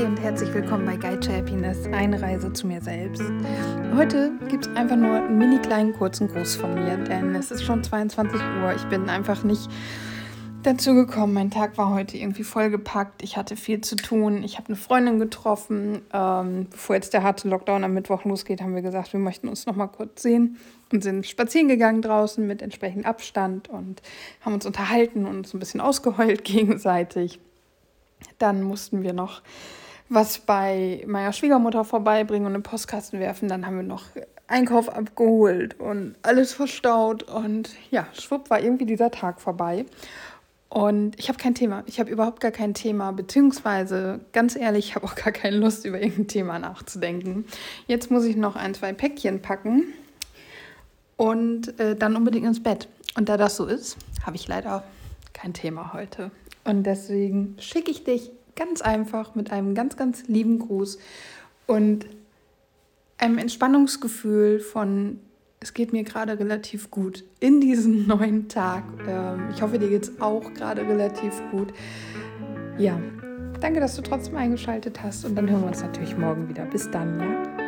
herzlich willkommen bei Guide to Happiness, eine Reise zu mir selbst. Heute gibt es einfach nur einen mini kleinen kurzen Gruß von mir, denn es ist schon 22 Uhr. Ich bin einfach nicht dazu gekommen. Mein Tag war heute irgendwie vollgepackt. Ich hatte viel zu tun. Ich habe eine Freundin getroffen. Ähm, bevor jetzt der harte Lockdown am Mittwoch losgeht, haben wir gesagt, wir möchten uns noch mal kurz sehen und sind spazieren gegangen draußen mit entsprechendem Abstand und haben uns unterhalten und uns ein bisschen ausgeheult gegenseitig. Dann mussten wir noch was bei meiner Schwiegermutter vorbeibringen und in den Postkasten werfen. Dann haben wir noch Einkauf abgeholt und alles verstaut. Und ja, schwupp war irgendwie dieser Tag vorbei. Und ich habe kein Thema. Ich habe überhaupt gar kein Thema, beziehungsweise ganz ehrlich, ich habe auch gar keine Lust, über irgendein Thema nachzudenken. Jetzt muss ich noch ein, zwei Päckchen packen und äh, dann unbedingt ins Bett. Und da das so ist, habe ich leider kein Thema heute. Und deswegen schicke ich dich ganz einfach mit einem ganz, ganz lieben Gruß und einem Entspannungsgefühl von es geht mir gerade relativ gut in diesem neuen Tag. Ähm, ich hoffe, dir geht es auch gerade relativ gut. Ja, danke, dass du trotzdem eingeschaltet hast und dann hören wir uns natürlich morgen wieder. Bis dann, ja.